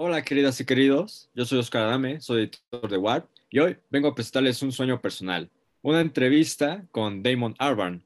Hola queridas y queridos, yo soy Oscar Adame, soy editor de Warp y hoy vengo a presentarles un sueño personal, una entrevista con Damon Albarn.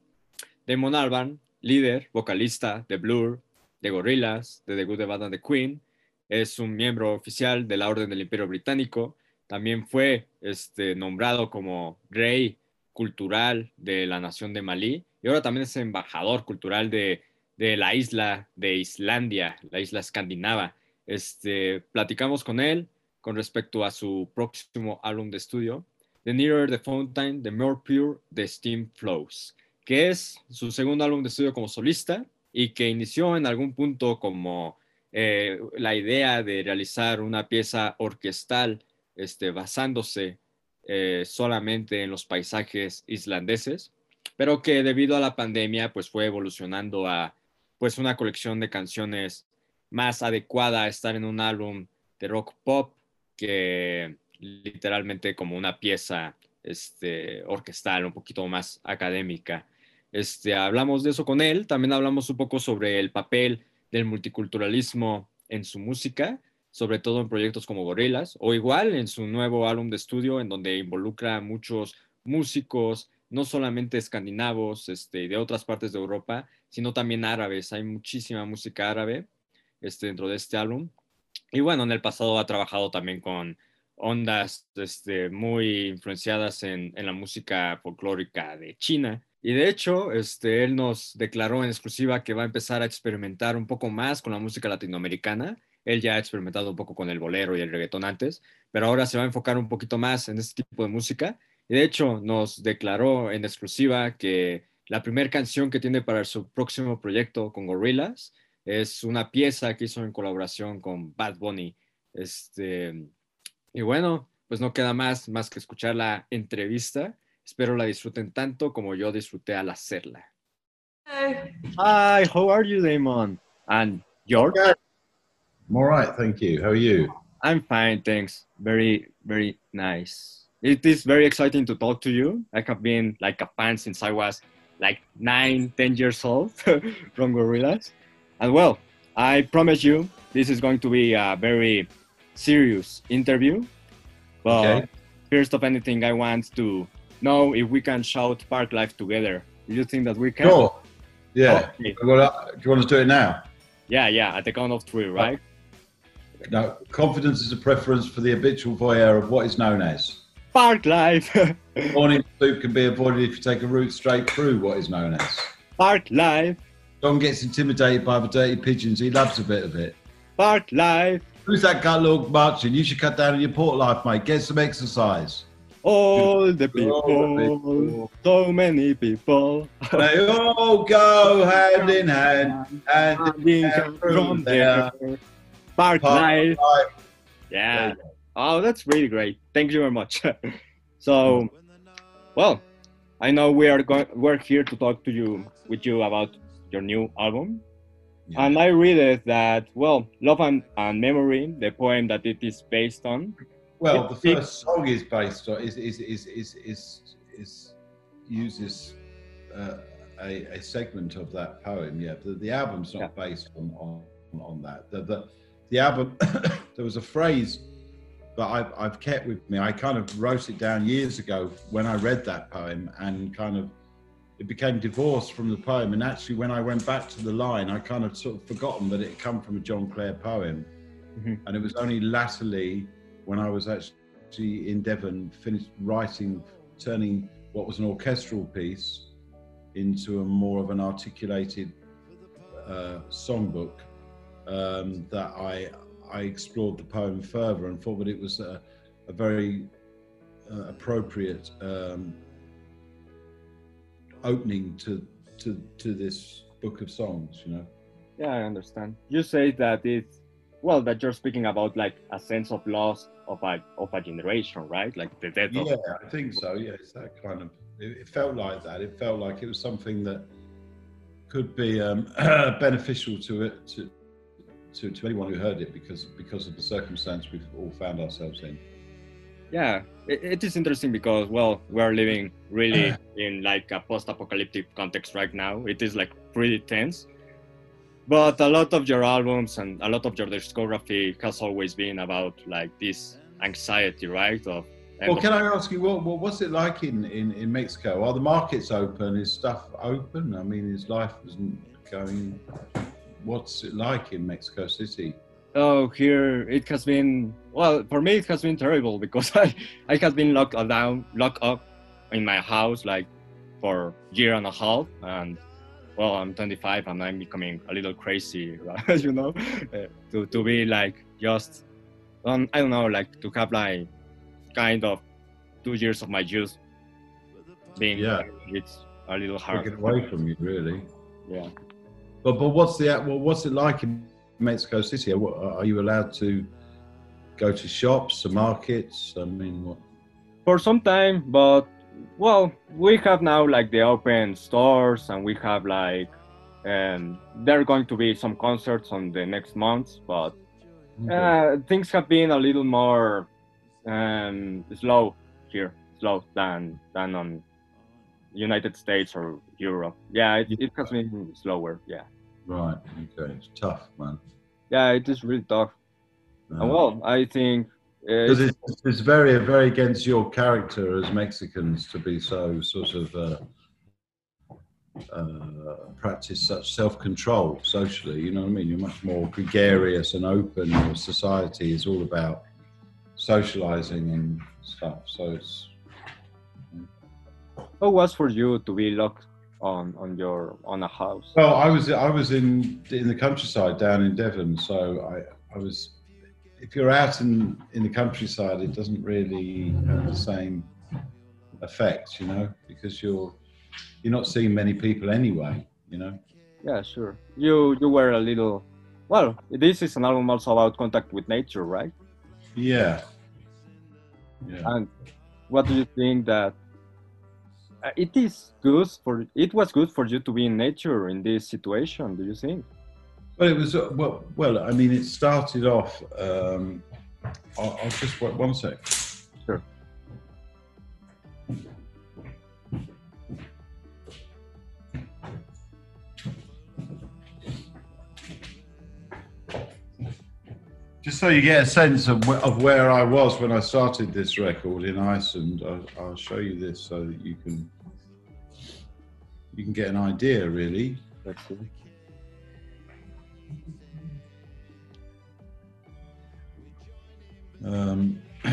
Damon Albarn, líder, vocalista de Blur, de Gorillaz, de The Good, The Bad and The Queen, es un miembro oficial de la Orden del Imperio Británico, también fue este, nombrado como rey cultural de la nación de Malí y ahora también es embajador cultural de, de la isla de Islandia, la isla escandinava. Este, platicamos con él con respecto a su próximo álbum de estudio, The Nearer the Fountain, The More Pure the Steam Flows, que es su segundo álbum de estudio como solista y que inició en algún punto como eh, la idea de realizar una pieza orquestal este, basándose eh, solamente en los paisajes islandeses, pero que debido a la pandemia pues fue evolucionando a pues una colección de canciones más adecuada estar en un álbum de rock pop que literalmente como una pieza este, orquestal, un poquito más académica. Este, hablamos de eso con él, también hablamos un poco sobre el papel del multiculturalismo en su música, sobre todo en proyectos como Gorillaz, o igual en su nuevo álbum de estudio, en donde involucra a muchos músicos, no solamente escandinavos este, de otras partes de Europa, sino también árabes. Hay muchísima música árabe este, dentro de este álbum. Y bueno, en el pasado ha trabajado también con ondas este, muy influenciadas en, la música folclórica de China. Y de hecho, este, él nos declaró en exclusiva que va a empezar a experimentar un poco más con la música latinoamericana él ya ha experimentado un poco con el bolero y el reggaetón antes, pero ahora se va a enfocar un poquito más en este tipo de música. Y de hecho nos declaró en exclusiva que la primera canción que tiene para su próximo proyecto con Gorillaz es una pieza que hizo en colaboración con Bad Bunny. Este, y bueno, pues no queda más, más que escuchar la entrevista. Espero la disfruten tanto como yo disfruté al hacerla. Hi, Hi how are you, Damon? And George? I'm all right, thank you. How are you? I'm fine, thanks. Very, very nice. It is very exciting to talk to you. I have been like a fan since I was like nine, ten years old from Gorillaz. And well, I promise you, this is going to be a very serious interview. But okay. first of anything, I want to know if we can shout Park Life together. Do you think that we can? Sure. Yeah. Okay. do you want to do it now? Yeah, yeah. At the count of three, uh, right? No, confidence is a preference for the habitual voyeur of what is known as park life. Morning soup can be avoided if you take a route straight through what is known as park life. John gets intimidated by the dirty pigeons. He loves a bit of it. Park life. Who's that gut look Martin? You should cut down on your port life, mate. Get some exercise. All the people, all the people. so many people. They all go hand in hand, hand in hand from there. there. Park, Park Life. Life. Yeah. Oh, that's really great. Thank you very much. so, well, I know we are going. We're here to talk to you with you about your new album. Yeah. And I read it that well, love and, and memory, the poem that it is based on. Well, the first song is based on is is is is is, is uses uh, a, a segment of that poem. Yeah, the, the album's not yeah. based on, on on that. The, the the album, there was a phrase that I've, I've kept with me. I kind of wrote it down years ago when I read that poem and kind of it became divorced from the poem. And actually, when I went back to the line, I kind of sort of forgotten that it had come from a John Clare poem. Mm-hmm. And it was only latterly when I was actually in Devon, finished writing, turning what was an orchestral piece into a more of an articulated uh, songbook um, that I I explored the poem further and thought that it was a, a very uh, appropriate um, opening to to to this book of songs. You know. Yeah, I understand. You say that it's well that you're speaking about like a sense of loss of a of a generation, right? Like the death. Yeah, I think so. Yeah, it's that kind of. It, it, felt like that. It felt like it was something that could be um, beneficial to it to to, to anyone who heard it because because of the circumstance we've all found ourselves in. Yeah, it, it is interesting because well, we are living really uh. in like a post-apocalyptic context right now. It is like pretty tense, but a lot of your albums and a lot of your discography has always been about like this anxiety, right? Of well, can I ask you what, what what's it like in, in, in Mexico? Are the markets open? Is stuff open? I mean, is life isn't going? What's it like in Mexico City? Oh, here it has been well for me. It has been terrible because I I have been locked down, locked up in my house like for year and a half, and well, I'm 25 and I'm becoming a little crazy, right? you know, uh, to to be like just um, I don't know, like to have like kind of two years of my youth being yeah. it's a little hard. Take it away from you, really. Yeah. But but what's the well, what's it like in Mexico City? Are you allowed to go to shops, to markets? I mean, what? For some time, but well, we have now like the open stores, and we have like, and um, there are going to be some concerts on the next months, but okay. uh, things have been a little more um, slow here, slow than than on United States or Europe. Yeah, it, it has been slower. Yeah. Right. Okay. It's tough, man. Yeah, it is really tough. Uh, well, I think because uh, it's, it's, very very against your character as Mexicans to be so sort of uh, uh, practice such self control socially. You know what I mean? You're much more gregarious and open. Your society is all about socializing and stuff. So it's. How was for you to be locked on on your on a house? Well, I was I was in in the countryside down in Devon, so I I was. If you're out in in the countryside, it doesn't really have the same effect, you know, because you're you're not seeing many people anyway, you know. Yeah, sure. You you were a little. Well, this is an album also about contact with nature, right? Yeah. Yeah. And what do you think that it is good for it was good for you to be in nature in this situation do you think? Well it was uh, well well i mean it started off um i'll, I'll just wait one sec Just so you get a sense of, of where I was when I started this record in Iceland, I'll, I'll show you this so that you can you can get an idea, really. Um,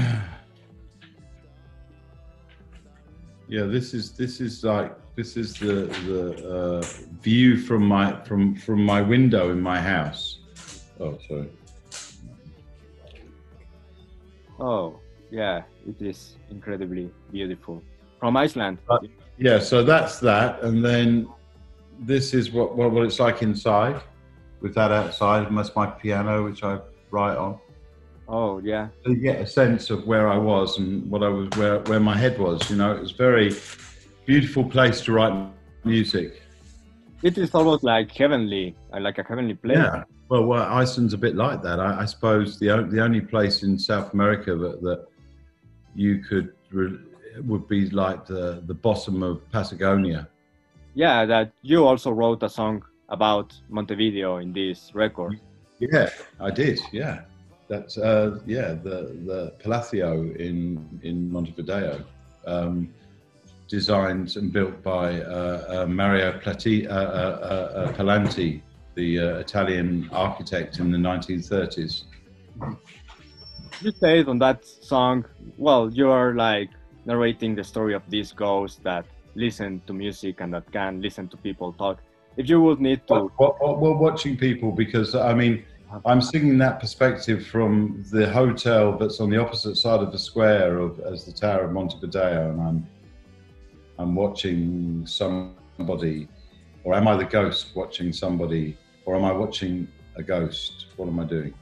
yeah, this is this is like this is the the uh, view from my from from my window in my house. Oh, sorry. Oh, yeah, it is incredibly beautiful. From Iceland. Uh, yeah, so that's that. And then this is what, what, what it's like inside with that outside. And that's my piano, which I write on. Oh, yeah. So you get a sense of where I was and what I was, where, where my head was. You know, it was very beautiful place to write music. It is almost like heavenly, like a heavenly place. Yeah. Well, well, Iceland's a bit like that. I, I suppose the the only place in South America that, that you could re- would be like the the bottom of Patagonia. Yeah, that you also wrote a song about Montevideo in this record. Yeah, I did. Yeah, that's uh, yeah the the Palacio in in Montevideo, um, designed and built by uh, uh, Mario Plati, uh, uh, uh, Palanti the uh, Italian architect in the 1930s. You say on that song, well, you are like narrating the story of this ghost that listen to music and that can listen to people talk. If you would need to, well, we're watching people because I mean, I'm singing that perspective from the hotel that's on the opposite side of the square of as the Tower of Montevideo, and I'm I'm watching somebody or am I the ghost watching somebody? Or am I watching a ghost? What am I doing?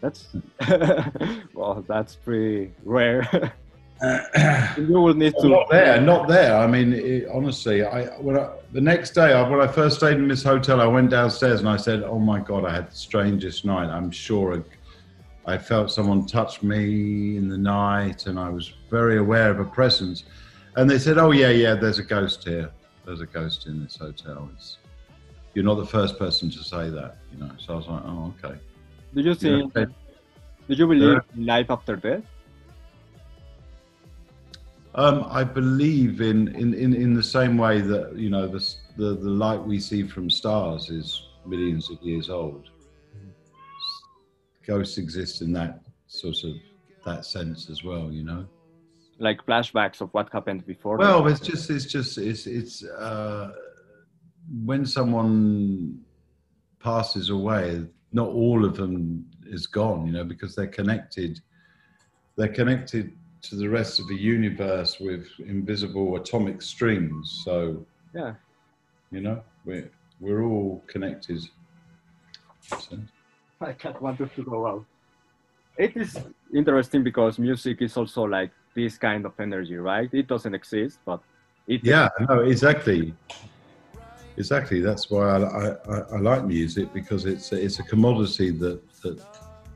That's well, that's pretty rare. you will need to. Not there, not there. I mean, it, honestly, I, when I, the next day I, when I first stayed in this hotel, I went downstairs and I said, "Oh my God, I had the strangest night. I'm sure I, I felt someone touch me in the night, and I was very aware of a presence." And they said, "Oh yeah, yeah, there's a ghost here." There's a ghost in this hotel. It's, you're not the first person to say that, you know. So I was like, oh, okay. Did you? Yeah. Do you believe in life after death? Um, I believe in, in, in, in the same way that you know the, the the light we see from stars is millions of years old. Ghosts exist in that sort of that sense as well, you know. Like flashbacks of what happened before. Well, it's just it's just it's it's uh, when someone passes away, not all of them is gone, you know, because they're connected. They're connected to the rest of the universe with invisible atomic strings. So yeah, you know, we're we're all connected. So. I can't want to go out. It is interesting because music is also like this kind of energy, right? It doesn't exist, but it. Yeah, no, exactly. Exactly. That's why I, I, I like music because it's a, it's a commodity that that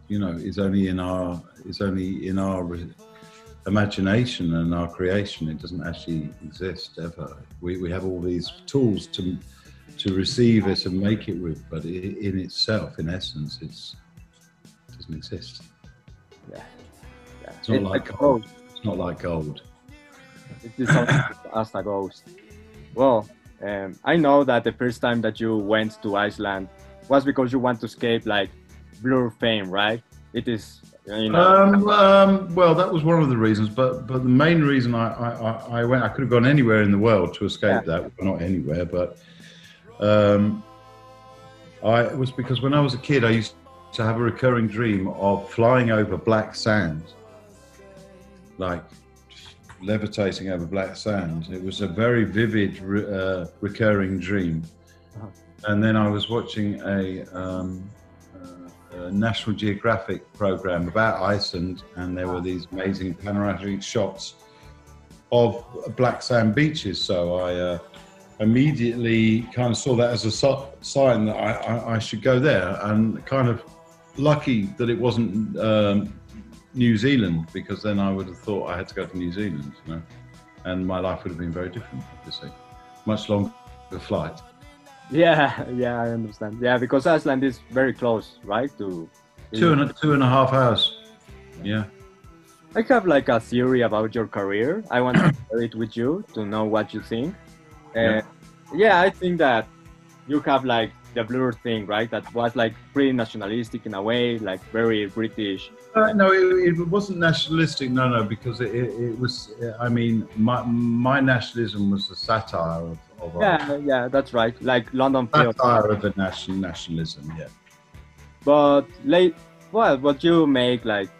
you know is only in our is only in our imagination and our creation. It doesn't actually exist ever. We, we have all these tools to to receive it and make it with, but it, in itself, in essence, it's it doesn't exist. Yeah, yeah. It's not it's like, like. It's not like gold. It is as a ghost. Well, um, I know that the first time that you went to Iceland was because you want to escape like Blur fame, right? It is you know. Um, um, well, that was one of the reasons, but but the main reason I, I, I went, I could have gone anywhere in the world to escape yeah. that. Well, not anywhere, but um, I it was because when I was a kid, I used to have a recurring dream of flying over black sand, like levitating over black sand. It was a very vivid, uh, recurring dream. Uh-huh. And then I was watching a um, National Geographic program about Iceland, and there were these amazing panoramic shots of black sand beaches. So I uh, immediately kind of saw that as a so- sign that I, I, I, should go there, and kind of lucky that it wasn't um, New Zealand because then I would have thought I had to go to New Zealand, you know, and my life would have been very different, obviously, much longer flight. Yeah, yeah, I understand. Yeah, because Iceland is very close, right? To two and a, two and a half hours. Yeah. I have like a theory about your career. I want to share it with you to know what you think. And yeah. Uh, yeah, I think that you have like the blur thing, right? That was like pretty nationalistic in a way, like very British. Uh, no, it, it, wasn't nationalistic. No, no, because it, it, was. I mean, my my nationalism was a satire of. of yeah, our, yeah, that's right. Like London. Satire of a national nationalism. Yeah. But like, well, but you make like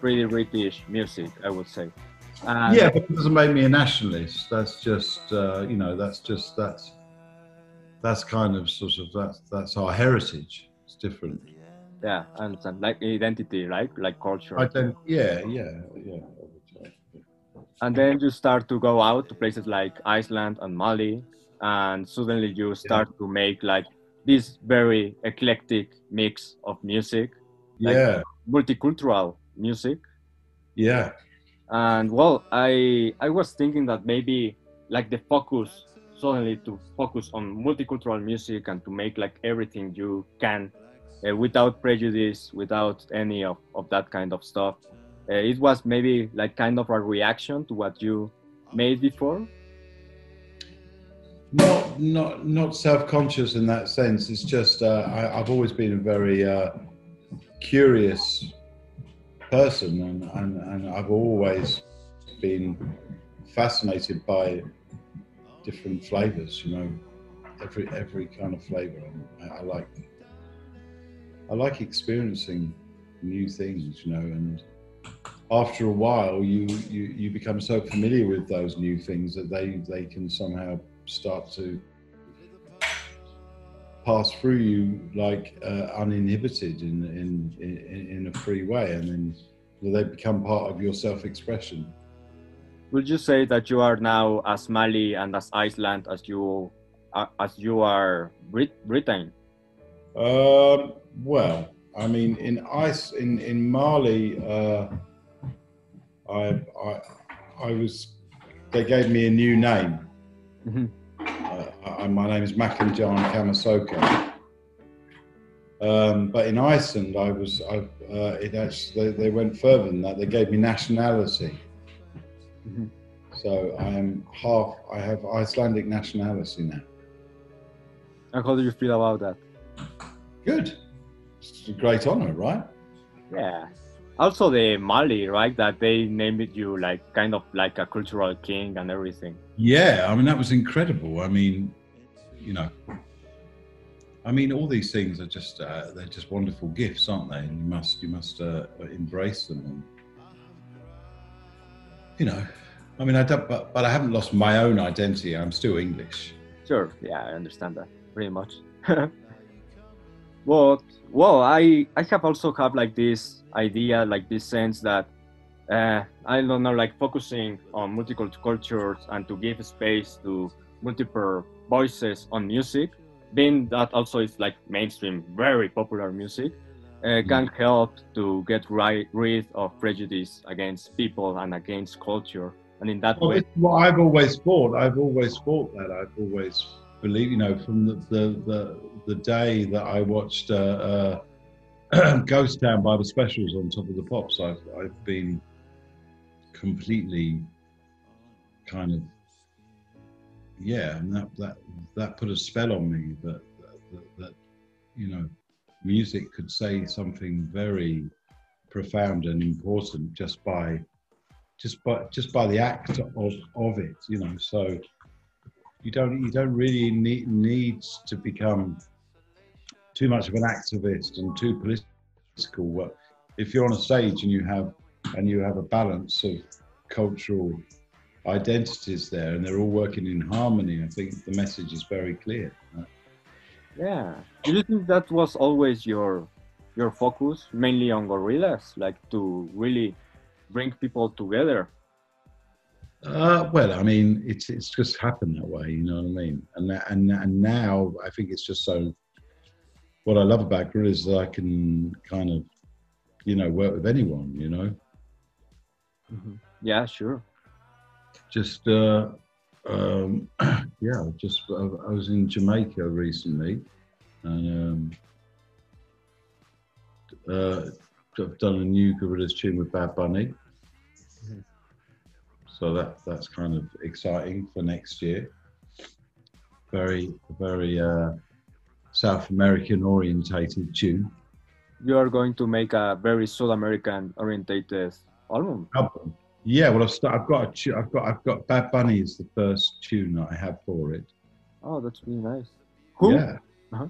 pretty British music, I would say. And yeah, but it doesn't make me a nationalist. That's just, uh, you know, that's just that's that's kind of sort of that's that's our heritage. It's different. Yeah, I understand. Like identity, right? Like culture. Ident- yeah, yeah, yeah. And then you start to go out to places like Iceland and Mali, and suddenly you start yeah. to make like this very eclectic mix of music. Like yeah. Multicultural music. Yeah. And well, I I was thinking that maybe like the focus suddenly to focus on multicultural music and to make like everything you can uh, without prejudice, without any of, of that kind of stuff. Uh, it was maybe like kind of a reaction to what you made before. Not, not, not self-conscious in that sense. It's just uh, I, have always been a very uh, curious person, and, and, and I've always been fascinated by different flavors. You know, every every kind of flavor. I, I like I like experiencing new things. You know, and after a while, you you you become so familiar with those new things that they they can somehow start to pass through you like uh, uninhibited in, in in in a free way, and then they become part of your self-expression would you say that you are now as Mali and as Iceland as you uh, as you are Brit Britain? Um, well, I mean, in ice in in Mali, uh, I I I was they gave me a new name. Mm -hmm. uh, I, my name is Makanjan Kamasoka. Um, but in Iceland, I was, I, uh, it actually, they, they, went further than that. They gave me nationality. Mm-hmm. So I am half, I have Icelandic nationality now. And how do you feel about that? Good. It's a great honor, right? Yeah. Also the Mali, right? That they named you like kind of like a cultural king and everything. Yeah, I mean that was incredible. I mean, you know, I mean all these things are just uh, they're just wonderful gifts, aren't they? And you must you must uh, embrace them. And, you know, I mean I don't, but but I haven't lost my own identity. I'm still English. Sure. Yeah, I understand that pretty much. well, well, I I have also have like this idea, like this sense that uh, I don't know, like focusing on multicultural cultures and to give space to multiple voices on music, being that also is like mainstream, very popular music, uh, mm. can help to get right, rid of prejudice against people and against culture. And in that well, way, what I've always thought. I've always thought that. I've always believed, you know, from the the the, the day that I watched. Uh, uh, Ghost Town by the Specials on Top of the Pops, I've I've been completely kind of yeah, and that that that put a spell on me that that, that you know music could say something very profound and important just by just by just by the act of of it you know so you don't you don't really need needs to become too much of an activist and too political. If you're on a stage and you have and you have a balance of cultural identities there and they're all working in harmony, I think the message is very clear. Yeah. Do you think that was always your your focus, mainly on gorillas, like to really bring people together? Uh, well, I mean, it's it's just happened that way, you know what I mean. And and and now I think it's just so what I love about Gorillaz is that I can kind of, you know, work with anyone, you know. Mm-hmm. Yeah, sure. Just, uh, um, yeah, just I, I was in Jamaica recently, and um, uh, I've done a new Gorillaz tune with Bad Bunny. Mm-hmm. So that that's kind of exciting for next year. Very, very. Uh, South American orientated tune. You are going to make a very South American orientated album. Album. Yeah, well, I've, st- I've got a tu- I've got I've got Bad Bunny is the first tune that I have for it. Oh, that's really nice. Who? Yeah. Uh-huh.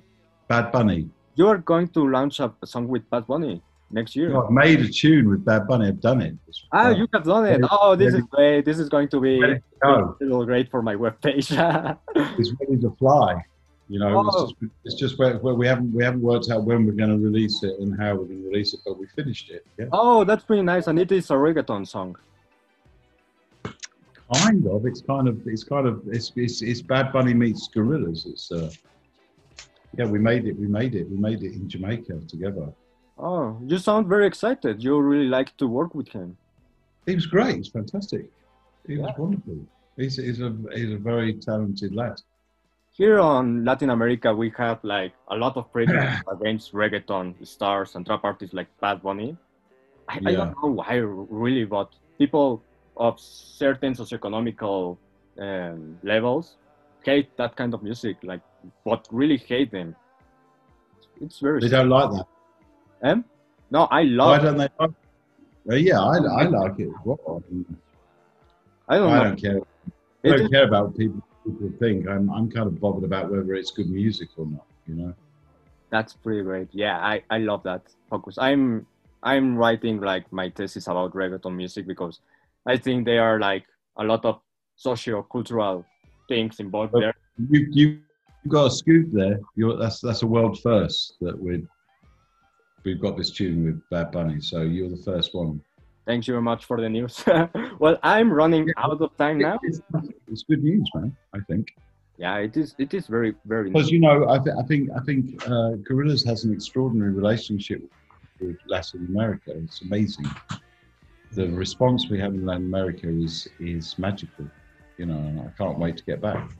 Bad Bunny. You are going to launch a song with Bad Bunny next year. No, I've made a tune with Bad Bunny. I've done it. ah, you have done it. Oh, this ready, is great. This is going to be a little great for my webpage. it's ready to fly. You know, oh. it's just, it's just where, where, we haven't we haven't worked out when we're going to release it and how we're going to release it, but we finished it. Yeah. Oh, that's pretty nice, and it is a reggaeton song. Kind of. It's kind of. It's kind of. It's it's, it's Bad Bunny meets Gorillas. It's uh. Yeah, we made it. We made it. We made it in Jamaica together. Oh, you sound very excited. You really like to work with him. He was great. He's fantastic. He yeah. was wonderful. He's, he's a he's a very talented lad here on Latin America, we have like a lot of prejudice against reggaeton stars and trap artists like Bad Bunny. I, yeah. I, don't know why really, but people of certain socioeconomical um, levels hate that kind of music, like, but really hate them. It's very. They don't like that. Um? No, I love. Why don't they? Like well, yeah, I, I like it. Well, I don't. I know. don't care. I don't care about people people think. I'm I'm kind of bothered about whether it's good music or not. You know. That's pretty great. Yeah, I I love that focus. I'm I'm writing like my thesis about reggaeton music because I think there are like a lot of socio-cultural things involved but there. You you got a scoop there. You're, that's that's a world first that we we've got this tune with Bad Bunny. So you're the first one. Thank you very much for the news. well, I'm running out of time now. It's, it's, good news, man. I think. Yeah, it is. It is very, very. Because you know, I, th- I think I think uh, Gorillaz has an extraordinary relationship with Latin America. It's amazing. The response we have in Latin America is is magical. You know, and I can't wait to get back.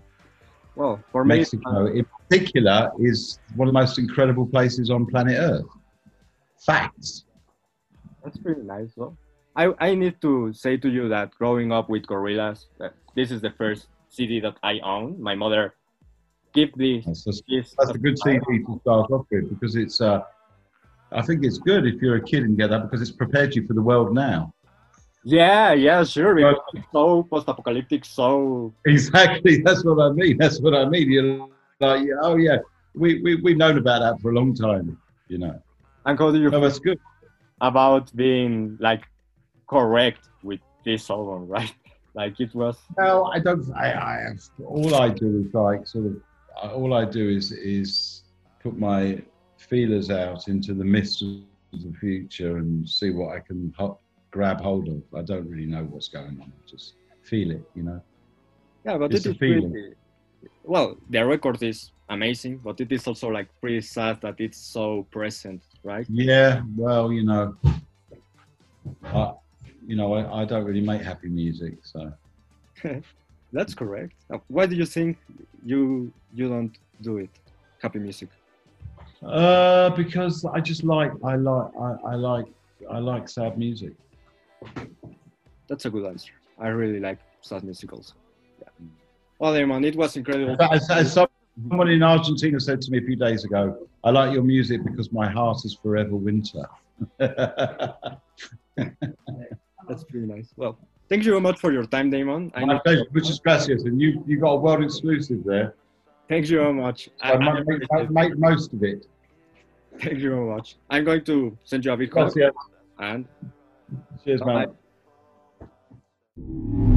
Well, for me, Mexico in particular is one of the most incredible places on planet Earth. Facts. That's pretty nice. Well, I, I need to say to you that growing up with Gorillaz, uh, this is the first CD that I own. My mother gave this. That's, just, that's a good CD to start off with because it's. Uh, I think it's good if you're a kid and get that because it's prepared you for the world now. Yeah, yeah, sure. Because it's so post-apocalyptic, so exactly. That's what I mean. That's what I mean. You're like, oh yeah, we we we've known about that for a long time, you know. And how do you? No, that's good. About being like correct with this album, right? Like it was. Well, I don't. I, I all I do is like sort of. All I do is is put my feelers out into the mist of the future and see what I can grab hold of. I don't really know what's going on. I Just feel it, you know. Yeah, but it's it is pretty, well, the record is amazing, but it is also like pretty sad that it's so present, right? Yeah, well, you know, I, you know, I, I don't really make happy music, so. That's correct. Why do you think you you don't do it, happy music? Uh, because I just like I like I, I like I like sad music. That's a good answer. I really like sad musicals. Yeah. Well, Damon, it was incredible. As, as someone in Argentina said to me a few days ago, I like your music because my heart is forever winter. That's pretty nice. Well, thank you very much for your time, Damon. I my pleasure. Muchas gracias. And you, you got a world exclusive there. Thank you very much. So make, make, make, most of it. Thank you very much. I'm going to send you a big call. And Cheers, man. Bye.